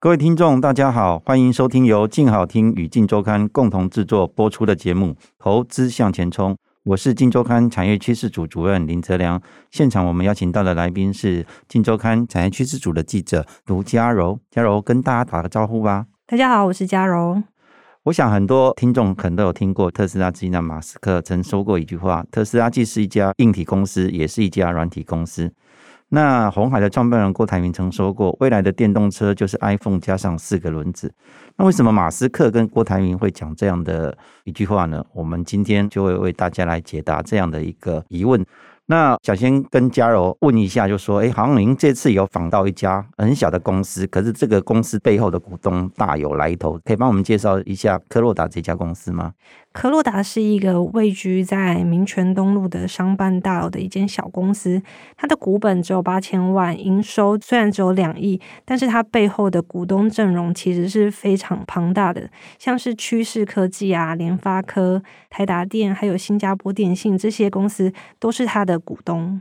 各位听众，大家好，欢迎收听由静好听与静周刊共同制作播出的节目《投资向前冲》，我是静周刊产业趋势组主任林泽良。现场我们邀请到的来宾是静周刊产业趋势组的记者卢嘉柔，嘉柔跟大家打个招呼吧。大家好，我是嘉柔。我想很多听众可能都有听过特斯拉之一的马斯克曾说过一句话：特斯拉既是一家硬体公司，也是一家软体公司。那鸿海的创办人郭台铭曾说过，未来的电动车就是 iPhone 加上四个轮子。那为什么马斯克跟郭台铭会讲这样的一句话呢？我们今天就会为大家来解答这样的一个疑问。那想先跟嘉柔问一下，就说，哎，好像您这次有访到一家很小的公司，可是这个公司背后的股东大有来头，可以帮我们介绍一下科洛达这家公司吗？科洛达是一个位居在民权东路的商办大楼的一间小公司，它的股本只有八千万，营收虽然只有两亿，但是它背后的股东阵容其实是非常庞大的，像是趋势科技啊、联发科、台达电，还有新加坡电信这些公司都是它的股东。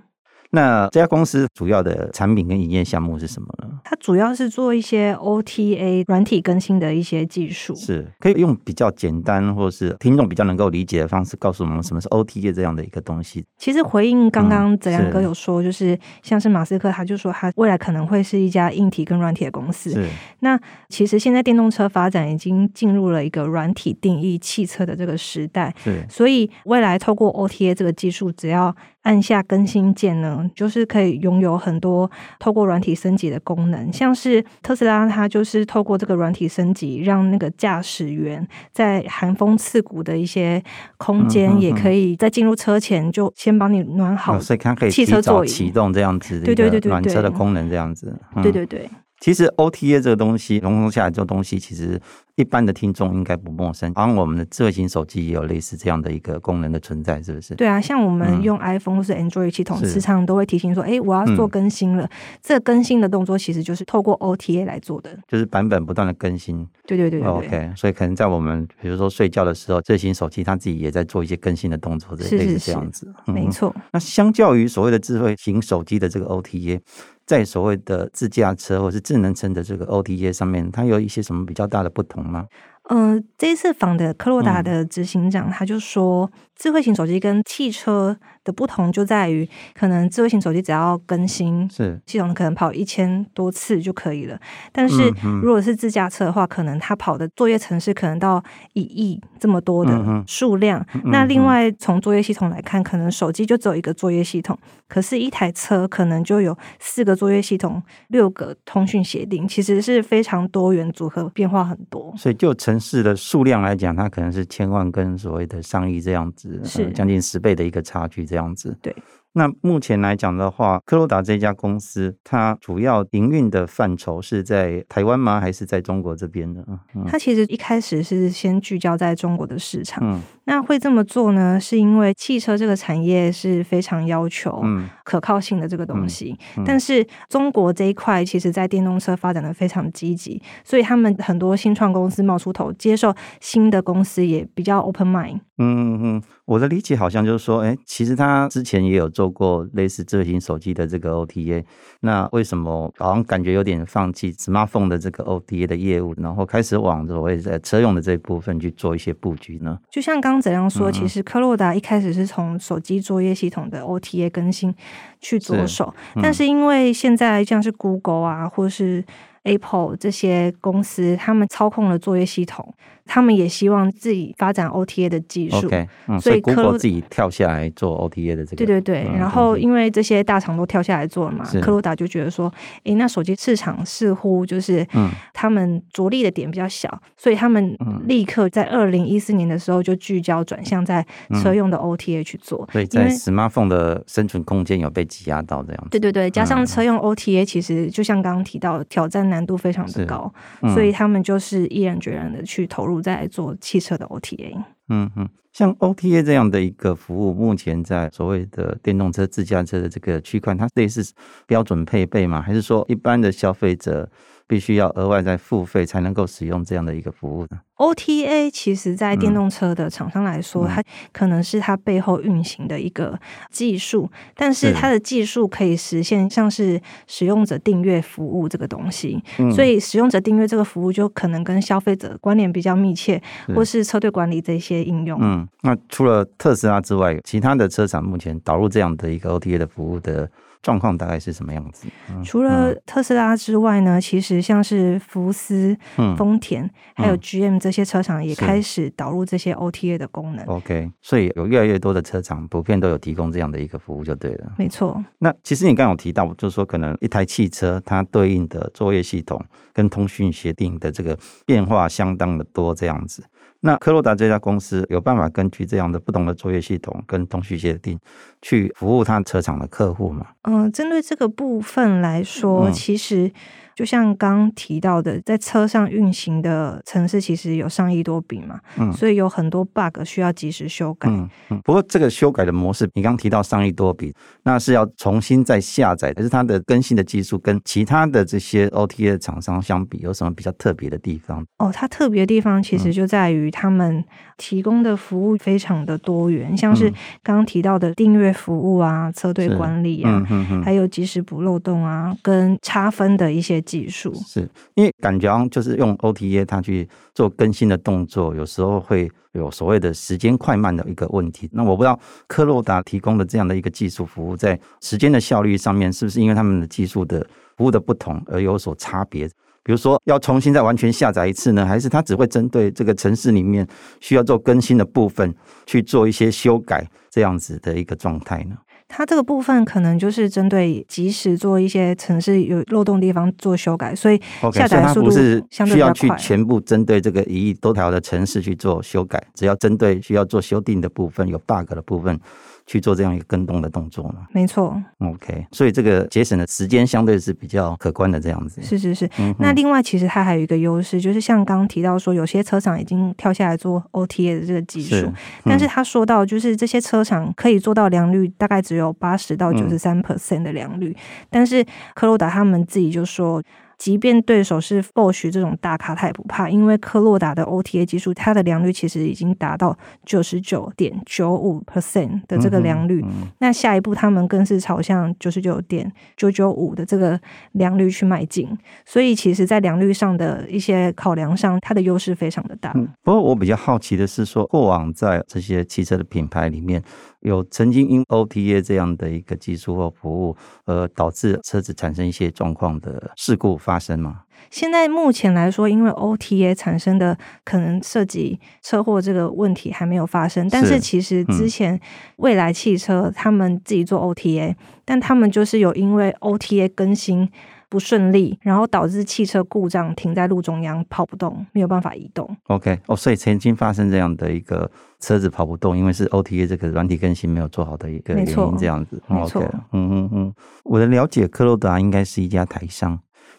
那这家公司主要的产品跟营业项目是什么呢？它主要是做一些 OTA 软体更新的一些技术，是可以用比较简单或是听众比较能够理解的方式告诉我们什么是 OTA 这样的一个东西。其实回应刚刚泽良哥有说，就是像是马斯克，他就说他未来可能会是一家硬体跟软体的公司。是那其实现在电动车发展已经进入了一个软体定义汽车的这个时代，是所以未来透过 OTA 这个技术，只要按下更新键呢，就是可以拥有很多透过软体升级的功能，像是特斯拉，它就是透过这个软体升级，让那个驾驶员在寒风刺骨的一些空间，也可以在进入车前就先帮你暖好，所以它可以提早启动这样子，对对对对，暖车的功能这样子，对对对。其实 OTA 这个东西，融合下来这个东西，其实一般的听众应该不陌生。好像我们的智慧型手机也有类似这样的一个功能的存在，是不是？对啊，像我们用 iPhone 或是 Android 系统，时常都会提醒说：“哎，我要做更新了。嗯”这更新的动作其实就是透过 OTA 来做的，就是版本不断的更新。对对对，对，对，OK。所以可能在我们比如说睡觉的时候，智慧型手机它自己也在做一些更新的动作，类似这样子。嗯、没错。那相较于所谓的智慧型手机的这个 OTA。在所谓的自驾车或是智能车的这个 OTA 上面，它有一些什么比较大的不同吗？嗯、呃，这一次访的科洛达的执行长，他就说，智慧型手机跟汽车的不同就在于，可能智慧型手机只要更新，是系统可能跑一千多次就可以了。但是如果是自驾车的话，可能它跑的作业程式可能到一亿这么多的数量。那另外从作业系统来看，可能手机就只有一个作业系统，可是一台车可能就有四个作业系统、六个通讯协定，其实是非常多元组合，变化很多。所以就城市的数量来讲，它可能是千万跟所谓的上亿这样子，是将近十倍的一个差距。这样子，对。那目前来讲的话，科罗达这家公司，它主要营运的范畴是在台湾吗？还是在中国这边呢？嗯，它其实一开始是先聚焦在中国的市场。嗯，那会这么做呢？是因为汽车这个产业是非常要求可靠性的这个东西。嗯嗯嗯、但是中国这一块，其实在电动车发展的非常积极，所以他们很多新创公司冒出头，接受新的公司也比较 open mind。嗯嗯嗯，我的理解好像就是说，哎，其实他之前也有做过类似智慧型手机的这个 OTA，那为什么好像感觉有点放弃 smartphone 的这个 OTA 的业务，然后开始往所谓在车用的这一部分去做一些布局呢？就像刚刚怎样说，其实科洛达一开始是从手机作业系统的 OTA 更新去着手，是但是因为现在像是 Google 啊，或是 Apple 这些公司，他们操控了作业系统。他们也希望自己发展 OTA 的技术，okay, 嗯、所以 Google 自己跳下来做 OTA 的这个。对对对，嗯、然后因为这些大厂都跳下来做了嘛，是科罗达就觉得说，诶，那手机市场似乎就是，他们着力的点比较小，嗯、所以他们立刻在二零一四年的时候就聚焦转向在车用的 OTA 去做。嗯、所以在 Smartphone 的生存空间有被挤压到这样子。对对对，加上车用 OTA 其实就像刚刚提到，挑战难度非常的高，嗯、所以他们就是毅然决然的去投入。在做汽车的 OTA，嗯嗯，像 OTA 这样的一个服务，目前在所谓的电动车自驾车的这个区块，它类似标准配备吗？还是说一般的消费者必须要额外再付费才能够使用这样的一个服务呢？OTA 其实，在电动车的厂商来说，嗯、它可能是它背后运行的一个技术，但是它的技术可以实现像是使用者订阅服务这个东西，嗯、所以使用者订阅这个服务就可能跟消费者关联比较密切，是或是车队管理这些应用。嗯，那除了特斯拉之外，其他的车厂目前导入这样的一个 OTA 的服务的。状况大概是什么样子？嗯、除了特斯拉之外呢，其实像是福斯、嗯、丰田还有 GM 这些车厂也开始导入这些 OTA 的功能。OK，所以有越来越多的车厂普遍都有提供这样的一个服务，就对了。没错。那其实你刚刚有提到，就是说可能一台汽车它对应的作业系统跟通讯协定的这个变化相当的多，这样子。那科洛达这家公司有办法根据这样的不同的作业系统跟通讯协定去服务他车厂的客户吗？嗯，针对这个部分来说，嗯、其实。就像刚提到的，在车上运行的城市其实有上亿多笔嘛，嗯，所以有很多 bug 需要及时修改。嗯，嗯，不过这个修改的模式，你刚提到上亿多笔，那是要重新再下载，可是它的更新的技术跟其他的这些 OTA 厂商相比，有什么比较特别的地方？哦，它特别的地方其实就在于他们提供的服务非常的多元，嗯、像是刚刚提到的订阅服务啊、车队管理啊，嗯、还有及时补漏洞啊，跟差分的一些。技术是因为感觉就是用 OTA 它去做更新的动作，有时候会有所谓的时间快慢的一个问题。那我不知道科洛达提供的这样的一个技术服务，在时间的效率上面，是不是因为他们的技术的服务的不同而有所差别？比如说要重新再完全下载一次呢，还是它只会针对这个城市里面需要做更新的部分去做一些修改，这样子的一个状态呢？它这个部分可能就是针对及时做一些城市有漏洞地方做修改，所以下载速度相对比较快。需要去全部针对这个一亿多条的城市去做修改，只要针对需要做修订的部分、有 bug 的部分。去做这样一个跟动的动作吗？没错。OK，所以这个节省的时间相对是比较可观的这样子。是是是。嗯、那另外，其实它还有一个优势，就是像刚刚提到说，有些车厂已经跳下来做 OTA 的这个技术，是嗯、但是他说到，就是这些车厂可以做到良率大概只有八十到九十三 percent 的良率，嗯、但是科罗达他们自己就说。即便对手是 Bosch 这种大咖，他也不怕，因为科洛达的 OTA 技术，它的良率其实已经达到九十九点九五 percent 的这个良率。嗯嗯、那下一步，他们更是朝向九十九点九九五的这个良率去迈进。所以，其实，在良率上的一些考量上，它的优势非常的大。嗯、不过，我比较好奇的是说，说过往在这些汽车的品牌里面。有曾经因 OTA 这样的一个技术或服务，而导致车子产生一些状况的事故发生吗？现在目前来说，因为 OTA 产生的可能涉及车祸这个问题还没有发生，但是其实之前未来汽车他们自己做 OTA，、嗯、但他们就是有因为 OTA 更新。不顺利，然后导致汽车故障，停在路中央跑不动，没有办法移动。OK，哦，所以曾经发生这样的一个车子跑不动，因为是 OTA 这个软体更新没有做好的一个原因，这样子。没错，嗯嗯嗯，我的了解，科洛达应该是一家台商。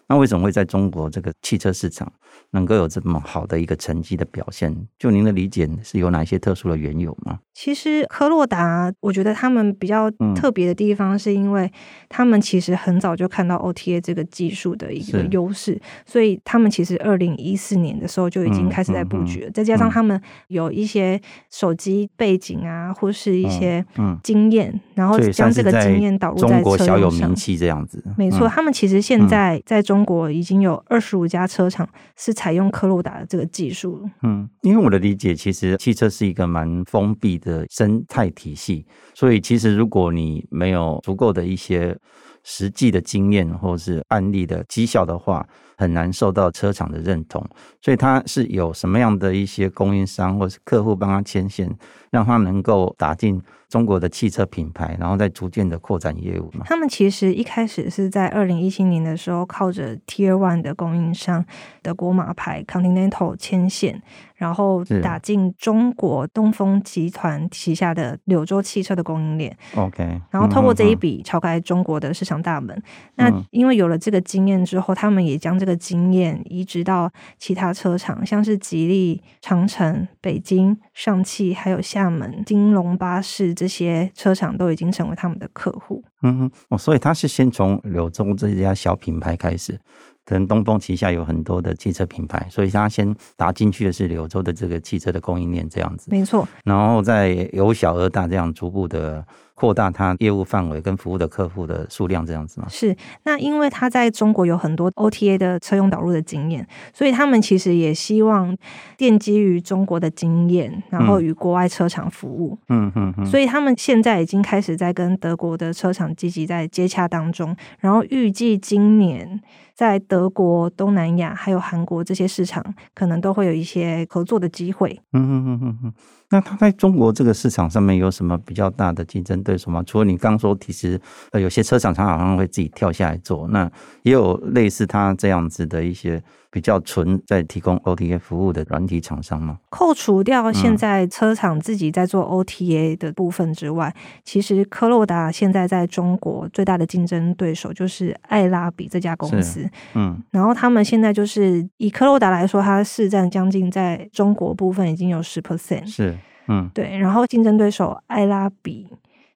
那为什么会在中国这个汽车市场能够有这么好的一个成绩的表现？就您的理解是有哪些特殊的缘由吗？其实科洛达，我觉得他们比较特别的地方，是因为他们其实很早就看到 OTA 这个技术的一个优势，所以他们其实二零一四年的时候就已经开始在布局了。嗯嗯嗯、再加上他们有一些手机背景啊，或是一些经验，嗯、然后将这个经验导入在车上，中国小有名气这样子。没错，他们其实现在在中。中国已经有二十五家车厂是采用科洛达的这个技术。嗯，因为我的理解，其实汽车是一个蛮封闭的的生态体系，所以其实如果你没有足够的一些实际的经验或是案例的绩效的话，很难受到车厂的认同。所以他是有什么样的一些供应商或是客户帮他牵线，让他能够打进。中国的汽车品牌，然后再逐渐的扩展业务嘛。他们其实一开始是在二零一七年的时候，靠着 Tier One 的供应商德国马牌 Continental 牵线。然后打进中国东风集团旗下的柳州汽车的供应链，OK。然后透过这一笔敲开中国的市场大门。那因为有了这个经验之后，他们也将这个经验移植到其他车厂，像是吉利、长城、北京、上汽，还有厦门、金龙巴士这些车厂都已经成为他们的客户。嗯哼，哦，所以他是先从柳州这家小品牌开始。可能东风旗下有很多的汽车品牌，所以他先打进去的是柳州的这个汽车的供应链这样子。没错。然后再由小而大，这样逐步的。扩大它业务范围跟服务的客户的数量，这样子吗？是，那因为他在中国有很多 OTA 的车用导入的经验，所以他们其实也希望奠基于中国的经验，然后与国外车厂服务。嗯嗯嗯。所以他们现在已经开始在跟德国的车厂积极在接洽当中，然后预计今年。在德国、东南亚还有韩国这些市场，可能都会有一些合作的机会。嗯嗯嗯嗯嗯。那他在中国这个市场上面有什么比较大的竞争对手吗？除了你刚说，其实呃有些车厂商好像会自己跳下来做，那也有类似他这样子的一些。比较纯在提供 OTA 服务的软体厂商吗？扣除掉现在车厂自己在做 OTA 的部分之外，嗯、其实科洛达现在在中国最大的竞争对手就是爱拉比这家公司。嗯，然后他们现在就是以科洛达来说，它市占将近在中国部分已经有十 percent。是，嗯，对。然后竞争对手爱拉比。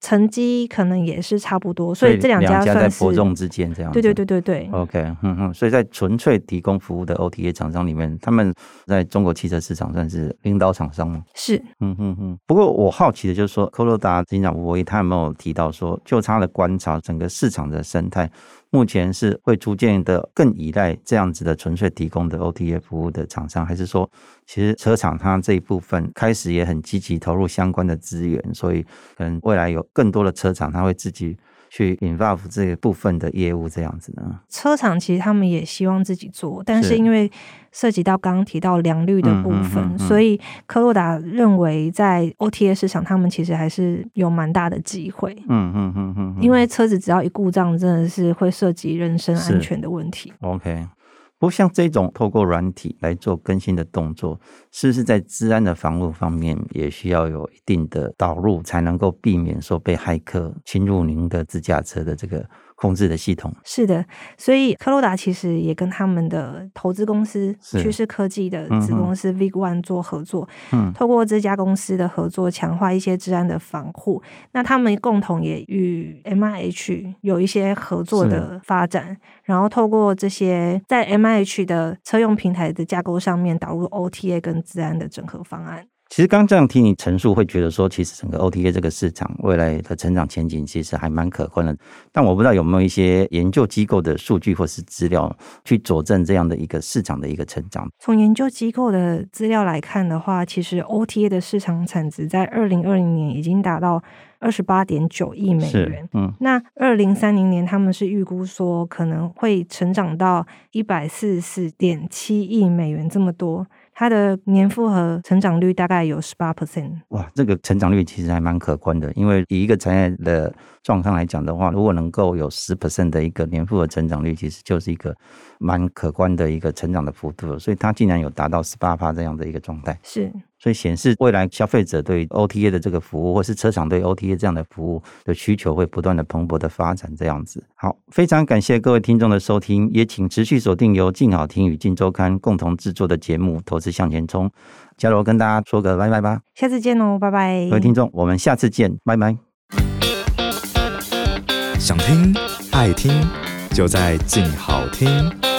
成绩可能也是差不多，所以这两家在伯仲之间这样。对对对对对。OK，嗯嗯，所以在纯粹提供服务的 OTA 厂商里面，他们在中国汽车市场算是领导厂商吗？是，嗯嗯嗯。不过我好奇的就是说，科罗达执行长吴博义他有没有提到说，就他的观察，整个市场的生态。目前是会逐渐的更依赖这样子的纯粹提供的 OTA 服务的厂商，还是说，其实车厂它这一部分开始也很积极投入相关的资源，所以可能未来有更多的车厂它会自己。去 involve 这个部分的业务这样子呢？车厂其实他们也希望自己做，但是因为涉及到刚刚提到良率的部分，嗯嗯嗯嗯、所以科洛达认为在 OTA 市场，他们其实还是有蛮大的机会。嗯嗯嗯嗯，因为车子只要一故障，真的是会涉及人身安全的问题。OK。不像这种透过软体来做更新的动作，是不是在治安的防护方面也需要有一定的导入，才能够避免说被骇客侵入您的自驾车的这个？控制的系统是的，所以科罗达其实也跟他们的投资公司趋势科技的子公司 VIG-ONE 做合作，嗯，透过这家公司的合作，强化一些治安的防护。那他们共同也与 MIH 有一些合作的发展，然后透过这些在 MIH 的车用平台的架构上面导入 OTA 跟治安的整合方案。其实刚这样听你陈述，会觉得说，其实整个 OTA 这个市场未来的成长前景其实还蛮可观的。但我不知道有没有一些研究机构的数据或是资料去佐证这样的一个市场的一个成长。从研究机构的资料来看的话，其实 OTA 的市场产值在二零二零年已经达到二十八点九亿美元。嗯，那二零三零年他们是预估说可能会成长到一百四十四点七亿美元这么多。它的年复合成长率大概有十八 percent，哇，这个成长率其实还蛮可观的。因为以一个产业的状况来讲的话，如果能够有十 percent 的一个年复合成长率，其实就是一个蛮可观的一个成长的幅度。所以它竟然有达到十八趴这样的一个状态，是。所以显示未来消费者对 OTA 的这个服务，或是车厂对 OTA 这样的服务的需求会不断的蓬勃的发展，这样子。好，非常感谢各位听众的收听，也请持续锁定由静好听与静周刊共同制作的节目《投资向前冲》。嘉罗跟大家说个拜拜吧，下次见哦，拜拜。各位听众，我们下次见，拜拜。想听爱听，就在静好听。